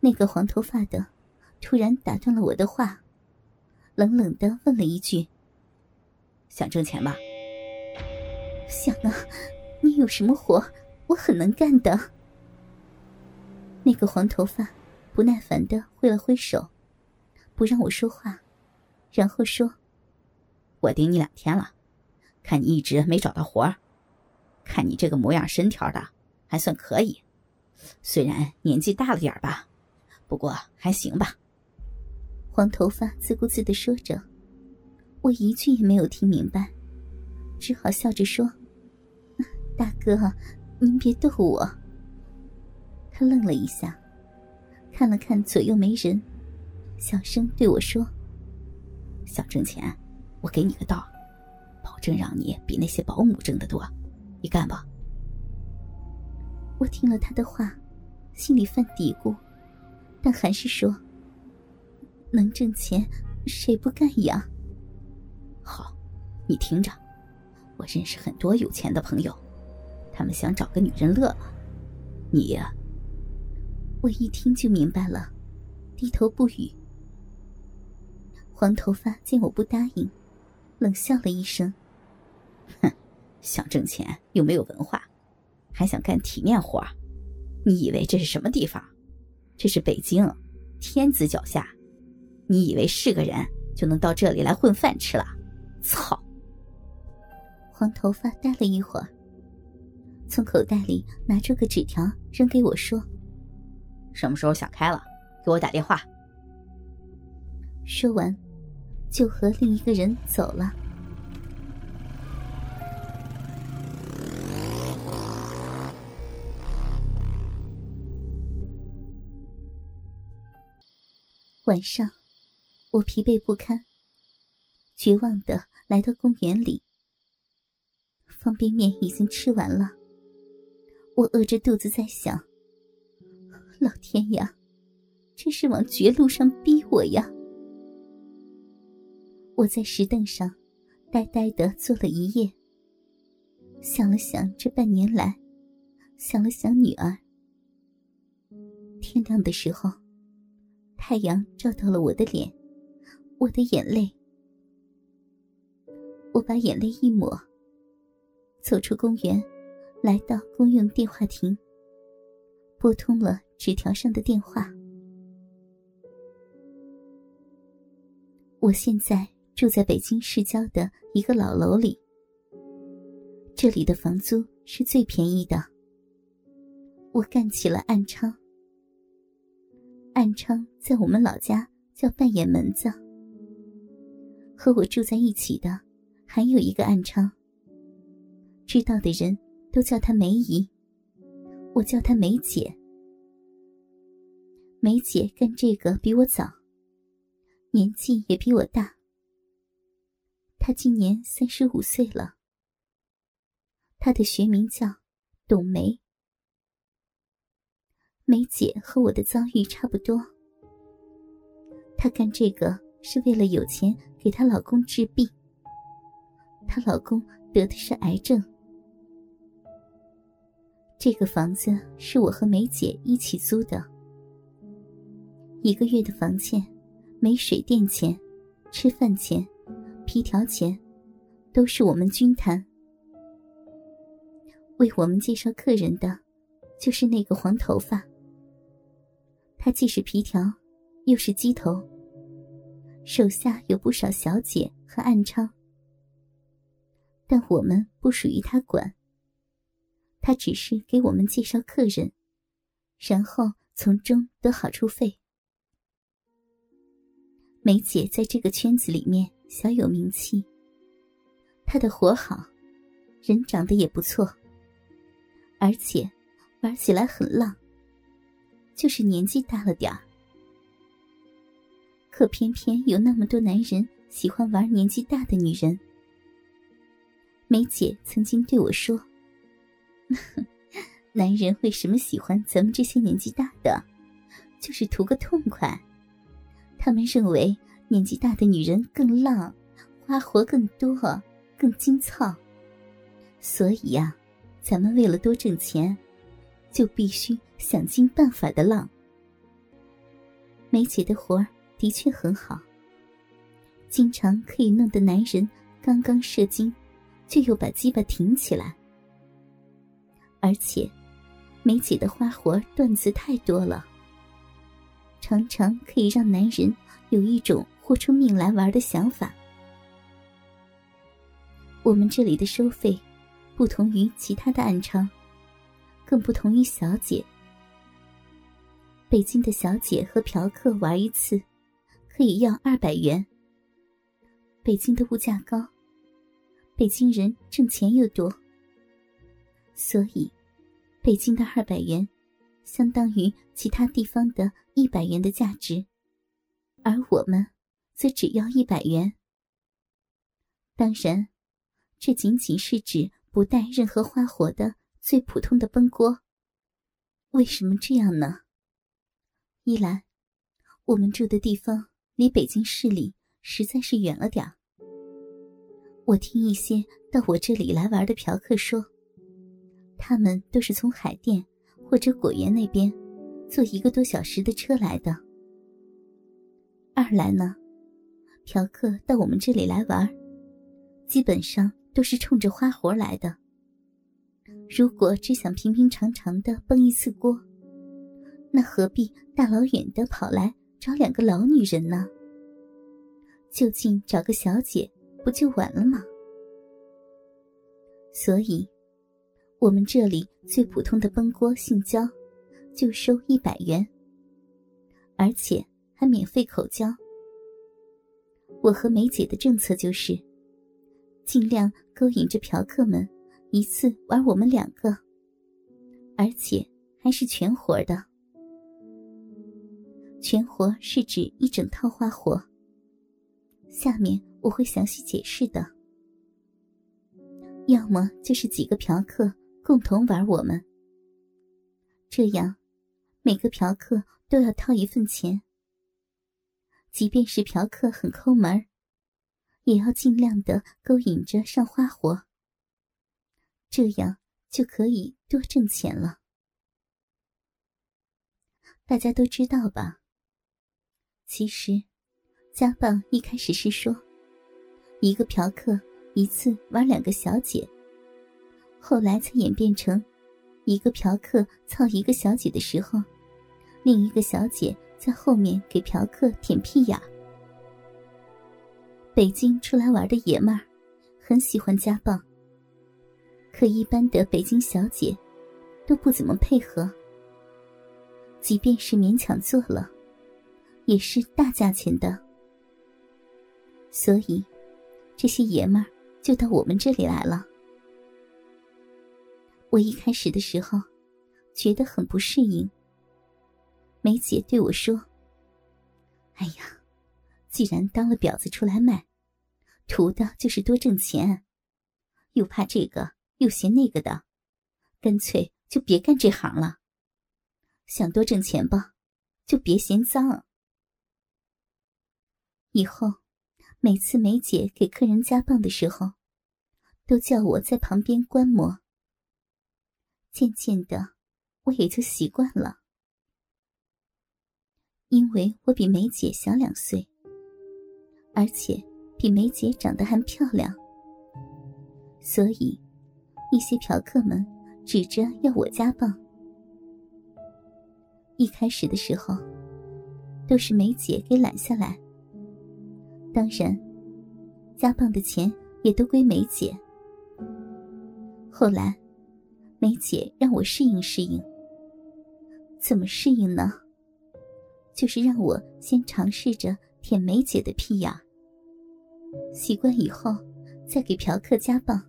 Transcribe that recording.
那个黄头发的突然打断了我的话，冷冷的问了一句：“想挣钱吧？”“想啊，你有什么活，我很能干的。”那个黄头发不耐烦的挥了挥手，不让我说话，然后说：“我盯你两天了，看你一直没找到活儿看你这个模样身条的，还算可以，虽然年纪大了点吧。”不过还行吧。黄头发自顾自的说着，我一句也没有听明白，只好笑着说：“ 大哥，您别逗我。”他愣了一下，看了看左右没人，小声对我说：“想挣钱，我给你个道，保证让你比那些保姆挣得多，你干吧。”我听了他的话，心里犯嘀咕。但还是说：“能挣钱，谁不干呀？”好，你听着，我认识很多有钱的朋友，他们想找个女人乐了。你呀，我一听就明白了，低头不语。黄头发见我不答应，冷笑了一声：“哼，想挣钱又没有文化，还想干体面活你以为这是什么地方？”这是北京，天子脚下，你以为是个人就能到这里来混饭吃了？操！黄头发呆了一会儿，从口袋里拿出个纸条扔给我，说：“什么时候想开了，给我打电话。”说完，就和另一个人走了。晚上，我疲惫不堪，绝望的来到公园里。方便面已经吃完了，我饿着肚子在想：老天呀，这是往绝路上逼我呀！我在石凳上呆呆的坐了一夜，想了想这半年来，想了想女儿。天亮的时候。太阳照到了我的脸，我的眼泪。我把眼泪一抹，走出公园，来到公用电话亭，拨通了纸条上的电话。我现在住在北京市郊的一个老楼里，这里的房租是最便宜的。我干起了暗娼。暗娼在我们老家叫半眼门子。和我住在一起的还有一个暗娼。知道的人都叫她梅姨，我叫她梅姐。梅姐干这个比我早，年纪也比我大。她今年三十五岁了。她的学名叫董梅。梅姐和我的遭遇差不多，她干这个是为了有钱给她老公治病。她老公得的是癌症。这个房子是我和梅姐一起租的，一个月的房钱、没水电钱、吃饭钱、皮条钱，都是我们均摊。为我们介绍客人的，就是那个黄头发。他既是皮条，又是鸡头。手下有不少小姐和暗娼，但我们不属于他管。他只是给我们介绍客人，然后从中得好处费。梅姐在这个圈子里面小有名气。她的活好，人长得也不错，而且玩起来很浪。就是年纪大了点儿，可偏偏有那么多男人喜欢玩年纪大的女人。梅姐曾经对我说：“ 男人为什么喜欢咱们这些年纪大的？就是图个痛快。他们认为年纪大的女人更浪，花活更多，更精操。所以呀，咱们为了多挣钱。”就必须想尽办法的浪。梅姐的活儿的确很好，经常可以弄得男人刚刚射精，就又把鸡巴挺起来。而且，梅姐的花活段子太多了，常常可以让男人有一种豁出命来玩的想法。我们这里的收费，不同于其他的暗娼，更不同于小姐。北京的小姐和嫖客玩一次，可以要二百元。北京的物价高，北京人挣钱又多，所以北京的二百元，相当于其他地方的一百元的价值，而我们，则只要一百元。当然。这仅仅是指不带任何花活的最普通的崩锅。为什么这样呢？一来，我们住的地方离北京市里实在是远了点儿。我听一些到我这里来玩的嫖客说，他们都是从海淀或者果园那边坐一个多小时的车来的。二来呢，嫖客到我们这里来玩，基本上。都是冲着花活来的。如果只想平平常常的崩一次锅，那何必大老远的跑来找两个老女人呢？就近找个小姐不就完了吗？所以，我们这里最普通的崩锅性交，就收一百元，而且还免费口交。我和梅姐的政策就是。尽量勾引着嫖客们，一次玩我们两个，而且还是全活的。全活是指一整套花活。下面我会详细解释的。要么就是几个嫖客共同玩我们，这样每个嫖客都要掏一份钱。即便是嫖客很抠门也要尽量的勾引着上花活，这样就可以多挣钱了。大家都知道吧？其实，家暴一开始是说，一个嫖客一次玩两个小姐，后来才演变成，一个嫖客操一个小姐的时候，另一个小姐在后面给嫖客舔屁眼。北京出来玩的爷们儿，很喜欢家暴。可一般的北京小姐，都不怎么配合。即便是勉强做了，也是大价钱的。所以，这些爷们儿就到我们这里来了。我一开始的时候，觉得很不适应。梅姐对我说：“哎呀，既然当了婊子出来卖。”图的就是多挣钱，又怕这个又嫌那个的，干脆就别干这行了。想多挣钱吧，就别嫌脏。以后每次梅姐给客人加棒的时候，都叫我在旁边观摩。渐渐的，我也就习惯了，因为我比梅姐小两岁，而且。比梅姐长得还漂亮，所以一些嫖客们指着要我加棒。一开始的时候，都是梅姐给揽下来。当然，加棒的钱也都归梅姐。后来，梅姐让我适应适应。怎么适应呢？就是让我先尝试着舔梅姐的屁眼。习惯以后，再给嫖客加棒。